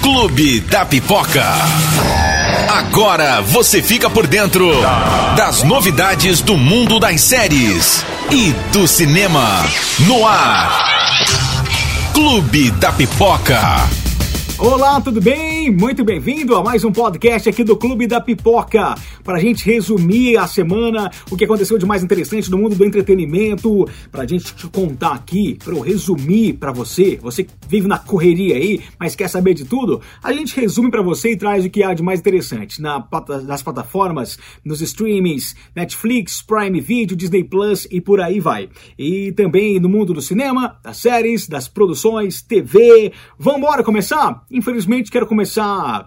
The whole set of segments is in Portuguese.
Clube da Pipoca. Agora você fica por dentro das novidades do mundo das séries e do cinema. No ar. Clube da Pipoca. Olá, tudo bem? Muito bem-vindo a mais um podcast aqui do Clube da Pipoca. Para a gente resumir a semana, o que aconteceu de mais interessante no mundo do entretenimento, para a gente te contar aqui, para eu resumir para você, você vive na correria aí, mas quer saber de tudo, a gente resume para você e traz o que há de mais interessante na, nas plataformas, nos streamings, Netflix, Prime Video, Disney Plus e por aí vai. E também no mundo do cinema, das séries, das produções, TV. Vamos começar? Infelizmente, quero começar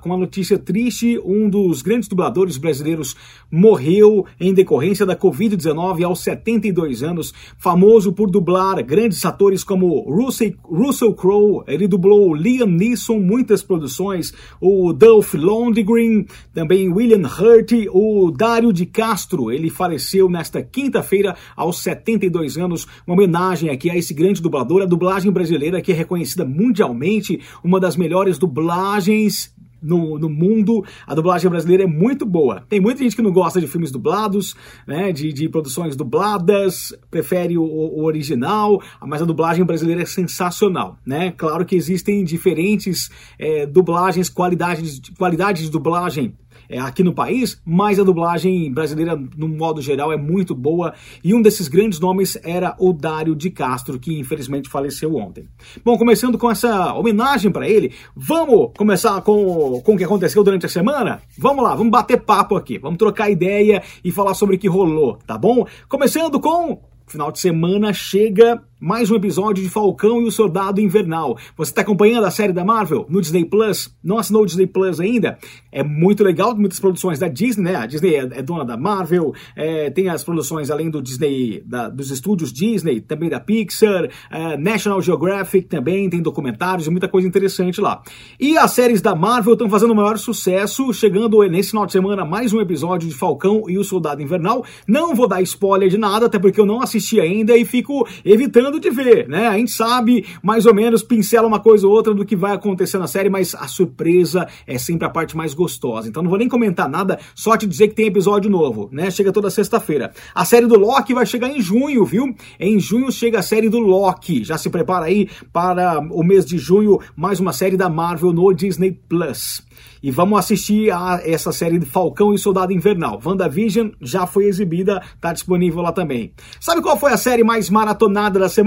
com uma notícia triste. Um dos grandes dubladores brasileiros morreu em decorrência da Covid-19 aos 72 anos, famoso por dublar grandes atores como Russell, Russell Crowe, ele dublou Liam Neeson, muitas produções, o Dolph Lundgren, também William Hurt, o Dário de Castro, ele faleceu nesta quinta-feira aos 72 anos, uma homenagem aqui a esse grande dublador, a dublagem brasileira que é reconhecida mundialmente, uma das melhores dublagens no, no, mundo, a dublagem brasileira é muito boa. Tem muita gente que não gosta de filmes dublados, né, de, de produções dubladas, prefere o, o, original, mas a dublagem brasileira é sensacional, né? Claro que existem diferentes é, dublagens, qualidades, qualidades de dublagem é, aqui no país, mas a dublagem brasileira, no modo geral, é muito boa. E um desses grandes nomes era o Dário de Castro, que infelizmente faleceu ontem. Bom, começando com essa homenagem para ele, vamos começar com, com o que aconteceu durante a semana? Vamos lá, vamos bater papo aqui, vamos trocar ideia e falar sobre o que rolou, tá bom? Começando com Final de semana chega mais um episódio de Falcão e o Soldado Invernal. Você está acompanhando a série da Marvel no Disney Plus? Não assinou o Disney Plus ainda? É muito legal, muitas produções da Disney, né? A Disney é, é dona da Marvel, é, tem as produções além do Disney, da, dos estúdios Disney, também da Pixar, é, National Geographic também, tem documentários e muita coisa interessante lá. E as séries da Marvel estão fazendo o maior sucesso, chegando nesse final de semana mais um episódio de Falcão e o Soldado Invernal. Não vou dar spoiler de nada, até porque eu não assisti ainda e fico evitando de ver, né? A gente sabe mais ou menos, pincela uma coisa ou outra do que vai acontecer na série, mas a surpresa é sempre a parte mais gostosa. Então não vou nem comentar nada, só te dizer que tem episódio novo, né? Chega toda sexta-feira. A série do Loki vai chegar em junho, viu? Em junho chega a série do Loki. Já se prepara aí para o mês de junho, mais uma série da Marvel no Disney Plus. E vamos assistir a essa série de Falcão e Soldado Invernal. WandaVision já foi exibida, tá disponível lá também. Sabe qual foi a série mais maratonada da semana?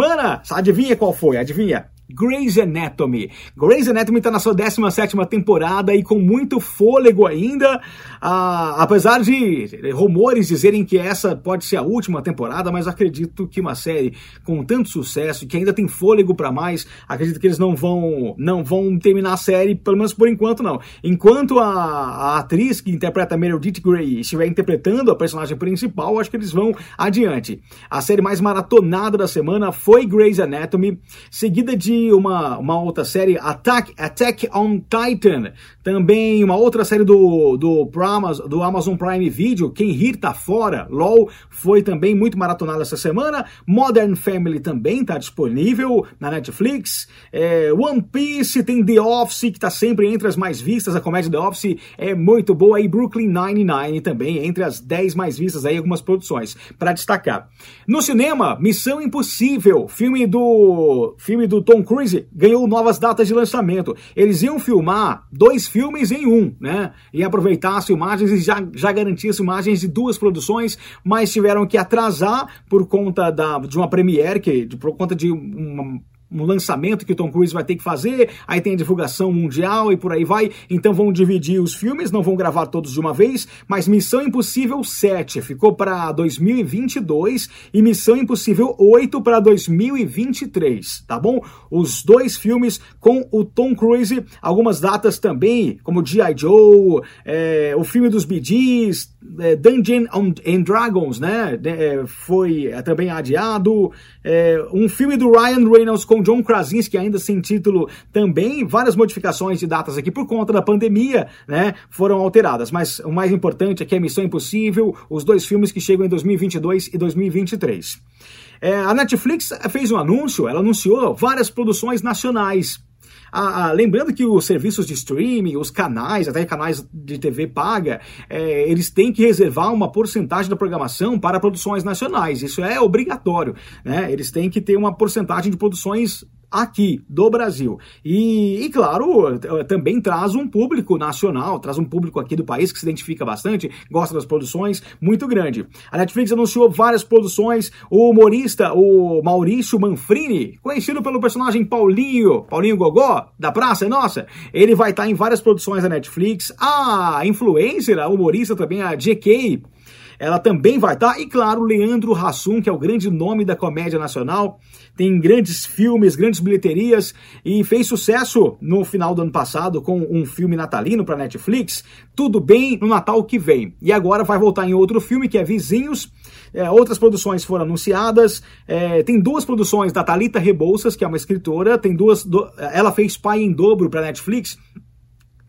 Adivinha qual foi? Adivinha? Grey's Anatomy. Grey's Anatomy está na sua 17 temporada e com muito fôlego ainda, ah, apesar de rumores dizerem que essa pode ser a última temporada, mas acredito que uma série com tanto sucesso, que ainda tem fôlego para mais, acredito que eles não vão, não vão terminar a série, pelo menos por enquanto não. Enquanto a, a atriz que interpreta Meredith Grey estiver interpretando a personagem principal, acho que eles vão adiante. A série mais maratonada da semana foi Grey's Anatomy, seguida de uma, uma outra série, Attack, Attack on Titan. Também uma outra série do, do, do Amazon Prime Video, Quem Rir Tá Fora, LOL, foi também muito maratonada essa semana. Modern Family também está disponível na Netflix. É, One Piece, tem The Office, que está sempre entre as mais vistas. A comédia The Office é muito boa. E Brooklyn Nine-Nine também, entre as 10 mais vistas aí, algumas produções para destacar. No cinema, Missão Impossível, filme do, filme do Tom Cruise ganhou novas datas de lançamento. Eles iam filmar dois filmes em um, né? E aproveitar as filmagens e já, já garantir as filmagens de duas produções, mas tiveram que atrasar por conta da, de uma premiere, que, por conta de uma um lançamento que o Tom Cruise vai ter que fazer, aí tem a divulgação mundial e por aí vai. Então vão dividir os filmes, não vão gravar todos de uma vez, mas Missão Impossível 7 ficou para 2022 e Missão Impossível 8 para 2023, tá bom? Os dois filmes com o Tom Cruise, algumas datas também, como G.I. Joe, é, o filme dos Bee é, Dungeon and Dragons, né? É, foi é, também adiado. É, um filme do Ryan Reynolds com John Krasinski, ainda sem título, também. Várias modificações de datas aqui por conta da pandemia, né? Foram alteradas. Mas o mais importante aqui é Missão Impossível, os dois filmes que chegam em 2022 e 2023. É, a Netflix fez um anúncio, ela anunciou várias produções nacionais. Ah, ah, lembrando que os serviços de streaming, os canais, até canais de TV paga, é, eles têm que reservar uma porcentagem da programação para produções nacionais. Isso é obrigatório. Né? Eles têm que ter uma porcentagem de produções aqui do Brasil. E, e, claro, também traz um público nacional, traz um público aqui do país que se identifica bastante, gosta das produções, muito grande. A Netflix anunciou várias produções, o humorista, o Maurício Manfrini, conhecido pelo personagem Paulinho, Paulinho Gogó, da Praça é Nossa, ele vai estar em várias produções da Netflix. A influencer, a humorista também, a JK, ela também vai estar. E claro, Leandro Hassum, que é o grande nome da comédia nacional, tem grandes filmes, grandes bilheterias e fez sucesso no final do ano passado com um filme natalino para Netflix. Tudo bem no Natal que vem. E agora vai voltar em outro filme que é Vizinhos. É, outras produções foram anunciadas. É, tem duas produções da Talita Rebouças, que é uma escritora. Tem duas. Do, ela fez Pai em Dobro para Netflix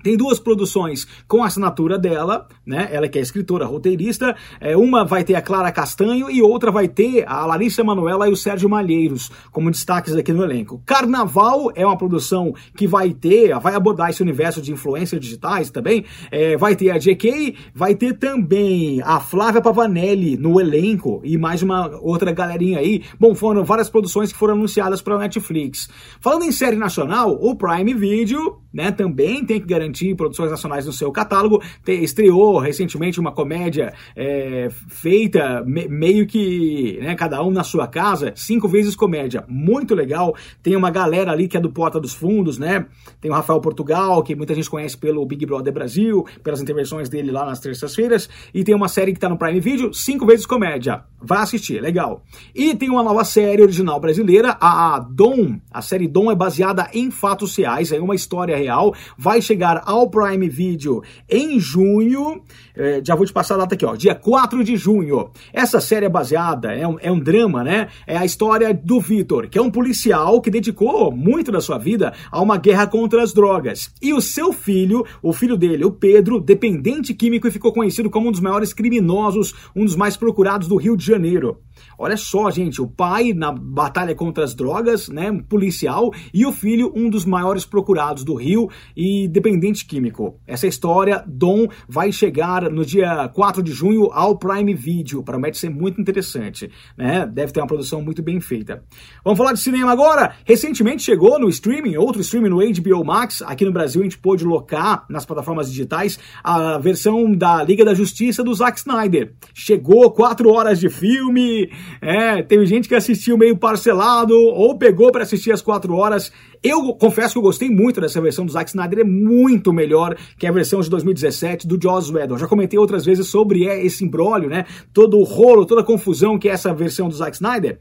tem duas produções com a assinatura dela, né? Ela que é escritora, roteirista. É, uma vai ter a Clara Castanho e outra vai ter a Larissa Manoela e o Sérgio Malheiros como destaques aqui no elenco. Carnaval é uma produção que vai ter, vai abordar esse universo de influências digitais também. É, vai ter a JK, vai ter também a Flávia Pavanelli no elenco e mais uma outra galerinha aí. Bom, foram várias produções que foram anunciadas para a Netflix. Falando em série nacional, o Prime Video, né, também tem que garantir garantir produções nacionais no seu catálogo. Te, estreou recentemente uma comédia é, feita me, meio que né, cada um na sua casa, cinco vezes comédia, muito legal. Tem uma galera ali que é do Porta dos Fundos, né? Tem o Rafael Portugal, que muita gente conhece pelo Big Brother Brasil, pelas intervenções dele lá nas terças-feiras. E tem uma série que está no Prime Video, cinco vezes comédia. Vá assistir, legal. E tem uma nova série original brasileira, a Dom. A série Dom é baseada em fatos reais, é uma história real. Vai chegar ao Prime Video em junho. É, já vou te passar a data aqui, ó, dia 4 de junho. Essa série é baseada, é um, é um drama, né? É a história do Vitor, que é um policial que dedicou muito da sua vida a uma guerra contra as drogas. E o seu filho, o filho dele, o Pedro, dependente químico e ficou conhecido como um dos maiores criminosos, um dos mais procurados do Rio de Janeiro. Olha só, gente, o pai na batalha contra as drogas, né, policial, e o filho, um dos maiores procurados do Rio e dependente químico. Essa história, Dom, vai chegar no dia 4 de junho ao Prime Video, promete ser muito interessante, né? Deve ter uma produção muito bem feita. Vamos falar de cinema agora? Recentemente chegou no streaming, outro streaming no HBO Max, aqui no Brasil a gente pôde locar nas plataformas digitais a versão da Liga da Justiça do Zack Snyder. Chegou, quatro horas de filme, é, teve gente que assistiu meio parcelado ou pegou para assistir as quatro horas. Eu confesso que eu gostei muito dessa versão do Zack Snyder, é muito melhor que a versão de 2017 do Joss Whedon. Já comentei outras vezes sobre é, esse embrólio, né? Todo o rolo, toda a confusão que é essa versão do Zack Snyder.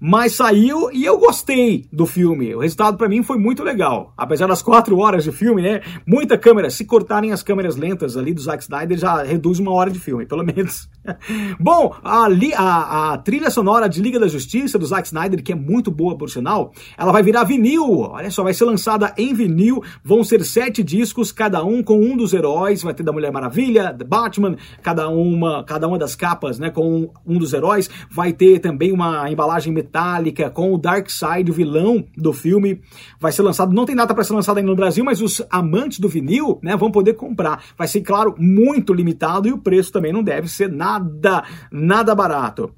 Mas saiu e eu gostei do filme. O resultado para mim foi muito legal. Apesar das quatro horas de filme, né? Muita câmera. Se cortarem as câmeras lentas ali do Zack Snyder, já reduz uma hora de filme, pelo menos. Bom, a, a, a, trilha sonora de Liga da Justiça do Zack Snyder, que é muito boa, por sinal, ela vai virar vinil. Olha só, vai ser lançada em vinil. Vão ser sete discos, cada um com um dos heróis. Vai ter da Mulher Maravilha, da Batman, cada uma, cada uma das capas, né? Com um dos heróis. Vai ter também uma embalagem metálica com o Darkseid, o vilão do filme. Vai ser lançado, não tem data para ser lançado ainda no Brasil, mas os amantes do vinil, né, vão poder comprar. Vai ser, claro, muito limitado e o preço também não deve ser nada, nada barato.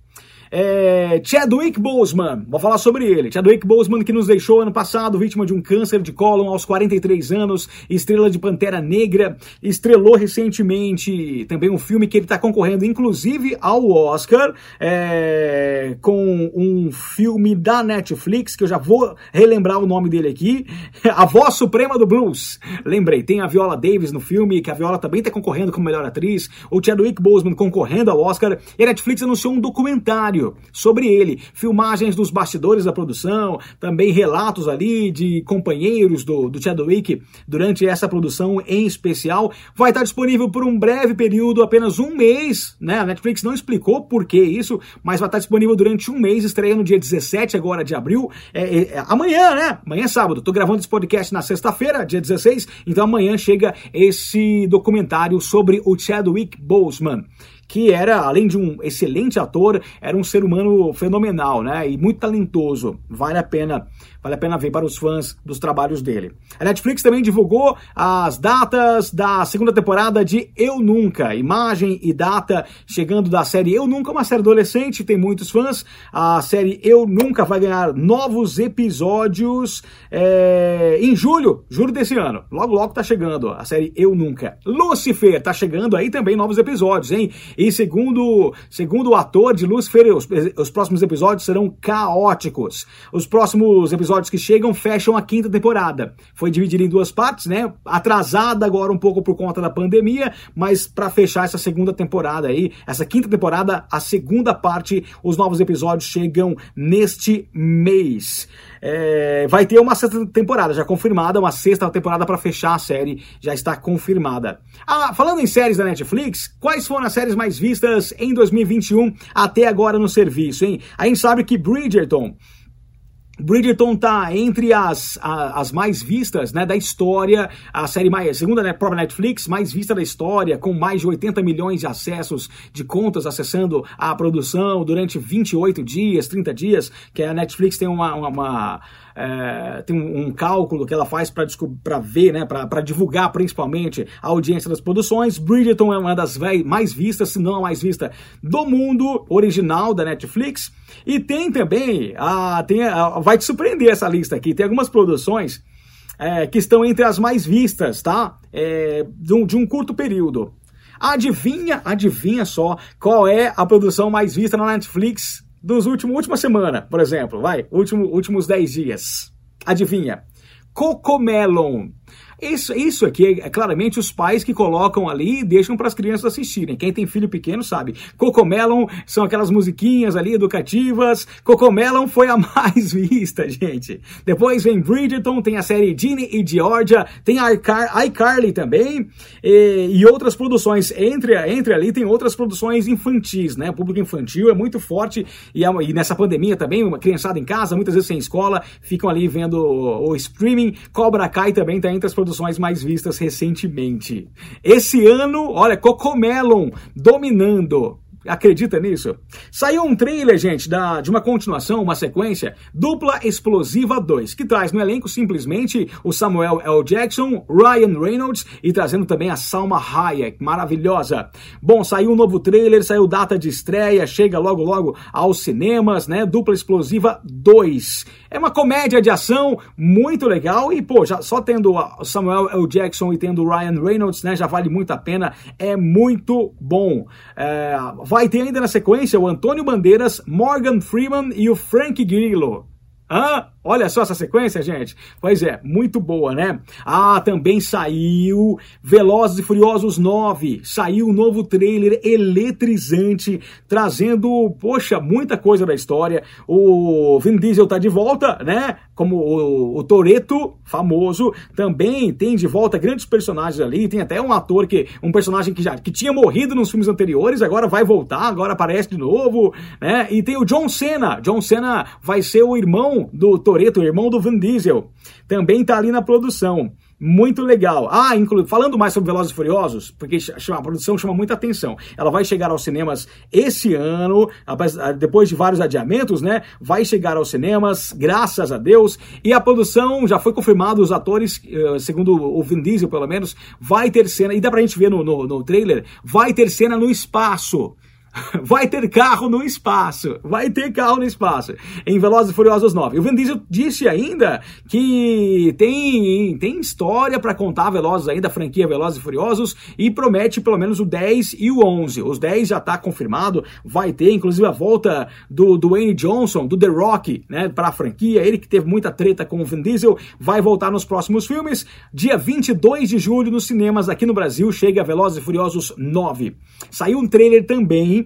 É, Chadwick Boseman, vou falar sobre ele. Chadwick Boseman que nos deixou ano passado, vítima de um câncer de cólon aos 43 anos, estrela de Pantera Negra, estrelou recentemente também um filme que ele está concorrendo, inclusive ao Oscar, é, com um filme da Netflix, que eu já vou relembrar o nome dele aqui, A Voz Suprema do Blues. Lembrei, tem a Viola Davis no filme, que a Viola também está concorrendo como melhor atriz, o Chadwick Boseman concorrendo ao Oscar, e a Netflix anunciou um documentário sobre ele, filmagens dos bastidores da produção, também relatos ali de companheiros do, do Chadwick durante essa produção em especial. Vai estar disponível por um breve período, apenas um mês, né? A Netflix não explicou por que isso, mas vai estar disponível durante um mês, estreia no dia 17 agora de abril, é, é, é, amanhã, né? Amanhã é sábado. Tô gravando esse podcast na sexta-feira, dia 16, então amanhã chega esse documentário sobre o Chadwick Boseman que era, além de um excelente ator, era um ser humano fenomenal, né? E muito talentoso. Vale a pena Vale a pena ver para os fãs dos trabalhos dele. A Netflix também divulgou as datas da segunda temporada de Eu Nunca. Imagem e data chegando da série Eu Nunca, uma série adolescente, tem muitos fãs. A série Eu Nunca vai ganhar novos episódios é, em julho, julho desse ano. Logo, logo tá chegando a série Eu Nunca. Lucifer tá chegando aí também novos episódios, hein? E segundo, segundo o ator de Lucifer, os, os próximos episódios serão caóticos. Os próximos episódios que chegam fecham a quinta temporada. Foi dividida em duas partes, né? Atrasada agora um pouco por conta da pandemia, mas para fechar essa segunda temporada aí, essa quinta temporada, a segunda parte, os novos episódios chegam neste mês. É, vai ter uma sexta temporada já confirmada, uma sexta temporada para fechar a série já está confirmada. Ah, falando em séries da Netflix, quais foram as séries mais vistas em 2021 até agora no serviço, hein? A gente sabe que Bridgerton Bridgerton tá entre as, as mais vistas né, da história, a série mais, segunda né, própria Netflix, mais vista da história, com mais de 80 milhões de acessos de contas acessando a produção durante 28 dias, 30 dias, que a Netflix tem uma, uma, uma é, tem um, um, cálculo que ela faz para ver, né, para divulgar principalmente a audiência das produções. Bridgerton é uma das mais vistas, se não a mais vista do mundo original da Netflix. E tem também, a, tem a, vai te surpreender essa lista aqui, tem algumas produções é, que estão entre as mais vistas, tá? É, de, um, de um curto período. Adivinha, adivinha só qual é a produção mais vista na Netflix dos últimos, última semana, por exemplo, vai, último, últimos 10 dias. Adivinha? Cocomelon. Isso, isso aqui é, é claramente os pais que colocam ali e deixam para as crianças assistirem. Quem tem filho pequeno sabe. Cocomelon são aquelas musiquinhas ali educativas. Cocomelon foi a mais vista, gente. Depois vem Bridgerton, tem a série Ginny e Georgia, tem a iCarly também e, e, outras produções. Entre, entre ali tem outras produções infantis, né? O público infantil é muito forte e, é e nessa pandemia também, uma criançada em casa, muitas vezes sem escola, ficam ali vendo o, o streaming. Cobra Kai também está entre as produções produções mais vistas recentemente. Esse ano, olha, Cocomelon dominando. Acredita nisso? Saiu um trailer, gente, da, de uma continuação, uma sequência, Dupla Explosiva 2, que traz no elenco simplesmente o Samuel L. Jackson, Ryan Reynolds e trazendo também a Salma Hayek, maravilhosa. Bom, saiu um novo trailer, saiu data de estreia, chega logo logo aos cinemas, né? Dupla Explosiva 2. É uma comédia de ação muito legal e, pô, já só tendo o Samuel L. Jackson e tendo o Ryan Reynolds, né, já vale muito a pena, é muito bom. É, vai ter ainda na sequência o Antônio Bandeiras, Morgan Freeman e o Frank Grillo. Ah, olha só essa sequência, gente. Pois é, muito boa, né? Ah, também saiu Velozes e Furiosos 9. Saiu um novo trailer eletrizante, trazendo, poxa, muita coisa da história. O Vin Diesel tá de volta, né? Como o, o Toreto, famoso, também tem de volta grandes personagens ali. Tem até um ator que, um personagem que já que tinha morrido nos filmes anteriores, agora vai voltar, agora aparece de novo, né? E tem o John Cena. John Cena vai ser o irmão do Toreto, irmão do Vin Diesel, também está ali na produção. Muito legal. Ah, inclu... falando mais sobre Velozes e Furiosos, porque a produção chama muita atenção. Ela vai chegar aos cinemas esse ano, depois de vários adiamentos, né? Vai chegar aos cinemas, graças a Deus. E a produção já foi confirmado, os atores, eh, segundo o Vin Diesel pelo menos, vai ter cena, e dá pra gente ver no, no, no trailer, vai ter cena no espaço. Vai ter carro no espaço. Vai ter carro no espaço. Em Velozes e Furiosos 9. O Vin Diesel disse ainda que tem, tem história para contar Velozes ainda, a franquia Velozes e Furiosos, e promete pelo menos o 10 e o 11. Os 10 já tá confirmado, vai ter inclusive a volta do Dwayne Johnson, do The Rock, né, para a franquia. Ele que teve muita treta com o Vin Diesel, vai voltar nos próximos filmes. Dia 22 de julho nos cinemas aqui no Brasil chega Velozes e Furiosos 9. Saiu um trailer também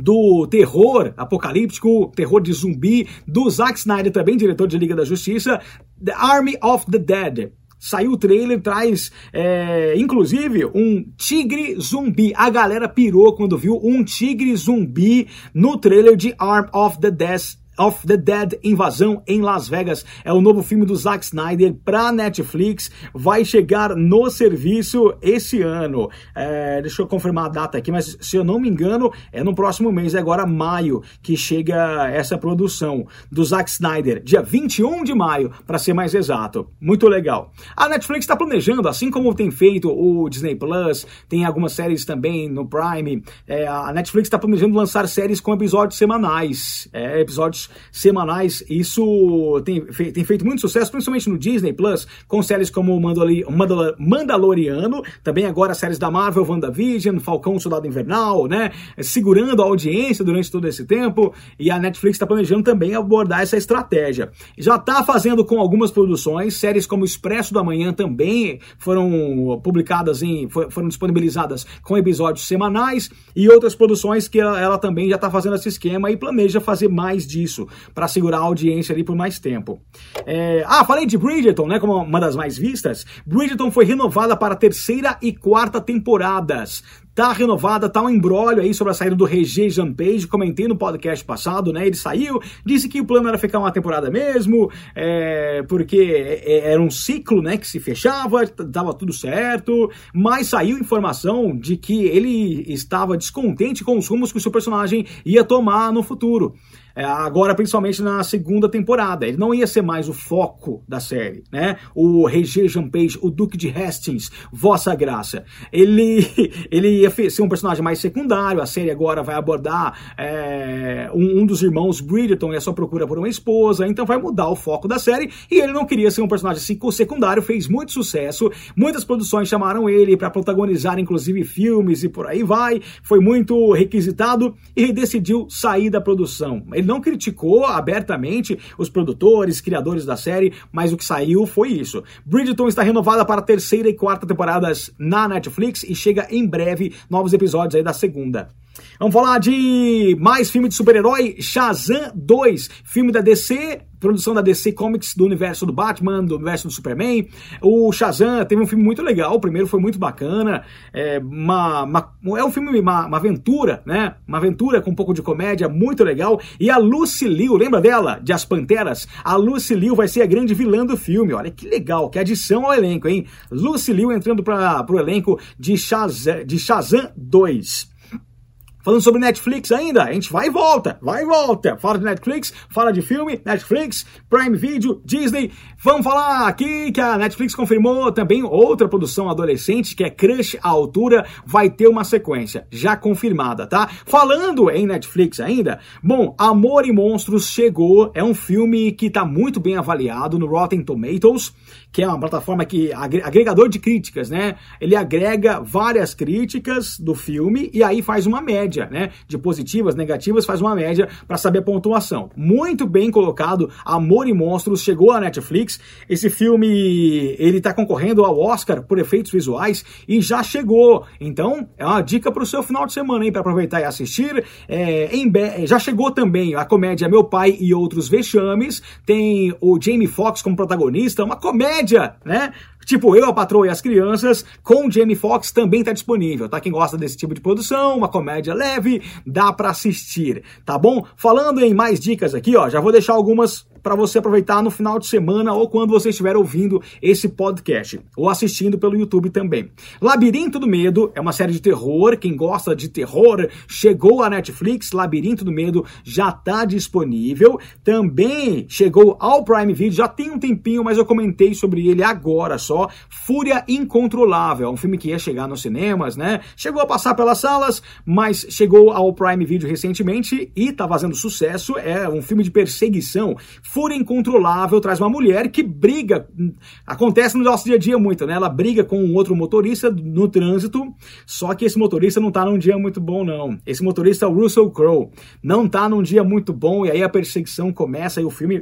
do terror apocalíptico, terror de zumbi, do Zack Snyder, também diretor de Liga da Justiça, The Army of the Dead. Saiu o trailer, traz é, inclusive um tigre zumbi. A galera pirou quando viu um tigre zumbi no trailer de Arm of the Dead of the Dead Invasão em Las Vegas. É o novo filme do Zack Snyder para Netflix. Vai chegar no serviço esse ano. É, deixa eu confirmar a data aqui, mas se eu não me engano, é no próximo mês, é agora maio, que chega essa produção do Zack Snyder. Dia 21 de maio, para ser mais exato. Muito legal. A Netflix está planejando, assim como tem feito o Disney Plus, tem algumas séries também no Prime. É, a Netflix está planejando lançar séries com episódios semanais. É, episódios semanais. Isso tem, tem feito muito sucesso, principalmente no Disney Plus, com séries como Mandalori Mandal Mandaloriano, também agora séries da Marvel, WandaVision, Falcão Soldado Invernal, né? Segurando a audiência durante todo esse tempo. E a Netflix está planejando também abordar essa estratégia. Já está fazendo com algumas produções, séries como Expresso da Manhã também foram publicadas em. foram disponibilizadas com episódios semanais e outras produções que ela, ela também já está fazendo esse esquema e planeja fazer mais disso para segurar a audiência ali por mais tempo. É... Ah, falei de Bridgerton, né? Como uma das mais vistas. Bridgerton foi renovada para a terceira e quarta temporadas tá renovada, tá um embrólio aí sobre a saída do Regé Jean Page, comentei no podcast passado, né? Ele saiu, disse que o plano era ficar uma temporada mesmo, é, porque é, é, era um ciclo, né, que se fechava, dava tudo certo, mas saiu informação de que ele estava descontente com os rumos que o seu personagem ia tomar no futuro. É, agora, principalmente na segunda temporada. Ele não ia ser mais o foco da série, né? O Regé Jean Page, o Duque de Hastings, Vossa Graça. Ele, ele ia ser um personagem mais secundário. A série agora vai abordar é, um, um, dos irmãos Bridgerton e a sua procura por uma esposa. Então vai mudar o foco da série. E ele não queria ser um personagem secundário. Fez muito sucesso. Muitas produções chamaram ele para protagonizar, inclusive, filmes e por aí vai. Foi muito requisitado e decidiu sair da produção. Ele não criticou abertamente os produtores, criadores da série, mas o que saiu foi isso. Bridgerton está renovada para a terceira e quarta temporadas na Netflix e chega em breve novos episódios aí da segunda. Vamos falar de mais filme de super-herói, Shazam 2, filme da DC, produção da DC Comics do universo do Batman, do universo do Superman. O Shazam teve um filme muito legal, o primeiro foi muito bacana, é, uma, uma é um filme, uma, uma, aventura, né? Uma aventura com um pouco de comédia, muito legal. E a Lucy Liu, lembra dela, de As Panteras? A Lucy Liu vai ser a grande vilã do filme, olha que legal, que adição ao elenco, hein? Lucy Liu entrando para o elenco de Shazam, de Shazam 2. Falando sobre Netflix ainda, a gente vai e volta, vai e volta. Fala de Netflix, fala de filme, Netflix, Prime Video, Disney. Vamos falar aqui que a Netflix confirmou também outra produção adolescente, que é Crush à Altura, vai ter uma sequência, já confirmada, tá? Falando em Netflix ainda, bom, Amor e Monstros chegou, é um filme que tá muito bem avaliado no Rotten Tomatoes, que é uma plataforma que agregador de críticas, né? Ele agrega várias críticas do filme e aí faz uma média média, né? De positivas, negativas, faz uma média para saber a pontuação. Muito bem colocado. Amor e Monstros chegou à Netflix. Esse filme ele está concorrendo ao Oscar por efeitos visuais e já chegou. Então é uma dica para o seu final de semana, hein? Para aproveitar e assistir. É, em, já chegou também a comédia Meu Pai e Outros Vexames. Tem o Jamie Foxx como protagonista, uma comédia, né? Tipo Eu, a Patroa e as Crianças, com Jamie Foxx também está disponível, tá? Quem gosta desse tipo de produção, uma comédia leve, dá para assistir, tá bom? Falando em mais dicas aqui, ó, já vou deixar algumas para você aproveitar no final de semana ou quando você estiver ouvindo esse podcast ou assistindo pelo YouTube também. Labirinto do Medo é uma série de terror. Quem gosta de terror chegou à Netflix. Labirinto do Medo já está disponível. Também chegou ao Prime Video. Já tem um tempinho, mas eu comentei sobre ele agora só. Fúria Incontrolável. É um filme que ia chegar nos cinemas, né? Chegou a passar pelas salas, mas chegou ao Prime Video recentemente e está fazendo sucesso. É um filme de perseguição Fúria incontrolável traz uma mulher que briga. Acontece no nosso dia a dia muito, né? Ela briga com um outro motorista no trânsito, só que esse motorista não tá num dia muito bom, não. Esse motorista é o Russell Crowe. Não tá num dia muito bom, e aí a perseguição começa e o filme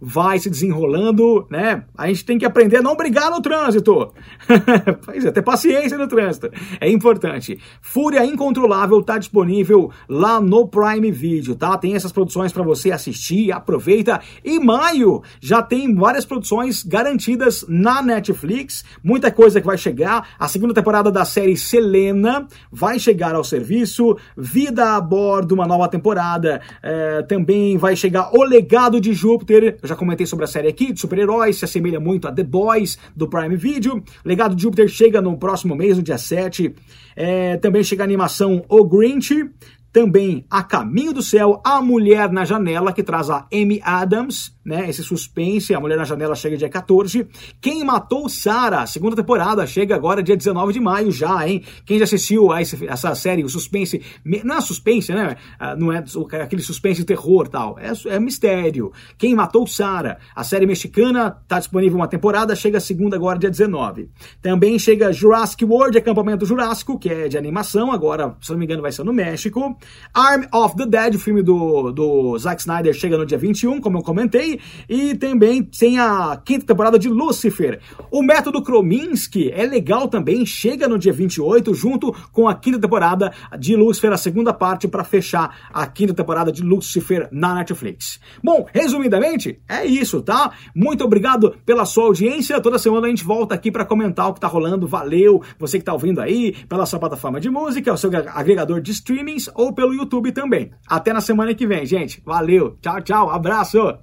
vai se desenrolando, né? A gente tem que aprender a não brigar no trânsito. pois é, ter paciência no trânsito. É importante. Fúria Incontrolável tá disponível lá no Prime Video, tá? Tem essas produções para você assistir, aproveita. E maio já tem várias produções garantidas na Netflix, muita coisa que vai chegar. A segunda temporada da série Selena vai chegar ao serviço. Vida a bordo, uma nova temporada. É, também vai chegar O Legado de Júpiter. Eu já comentei sobre a série aqui, de super-heróis, se assemelha muito a The Boys, do Prime Video. Legado de Júpiter chega no próximo mês, no dia 7. É, também chega a animação O Grinch. Também A Caminho do Céu, A Mulher na Janela, que traz a Amy Adams, né? Esse suspense, A Mulher na Janela chega dia 14. Quem Matou Sarah, segunda temporada, chega agora dia 19 de maio já, hein? Quem já assistiu a essa série, o suspense, não é suspense, né? Ah, não é aquele suspense terror tal, é, é mistério. Quem Matou Sarah, a série mexicana, tá disponível uma temporada, chega segunda agora dia 19. Também chega Jurassic World, Acampamento Jurássico, que é de animação, agora, se não me engano, vai ser no México. Arm of the Dead, o filme do, do Zack Snyder, chega no dia 21, como eu comentei, e também tem a quinta temporada de Lucifer. O método Krominski é legal também, chega no dia 28, junto com a quinta temporada de Lucifer, a segunda parte, para fechar a quinta temporada de Lucifer na Netflix. Bom, resumidamente, é isso, tá? Muito obrigado pela sua audiência. Toda semana a gente volta aqui para comentar o que tá rolando. Valeu, você que tá ouvindo aí, pela sua plataforma de música, o seu agregador de streamings ou pelo YouTube também. Até na semana que vem, gente. Valeu. Tchau, tchau. Abraço.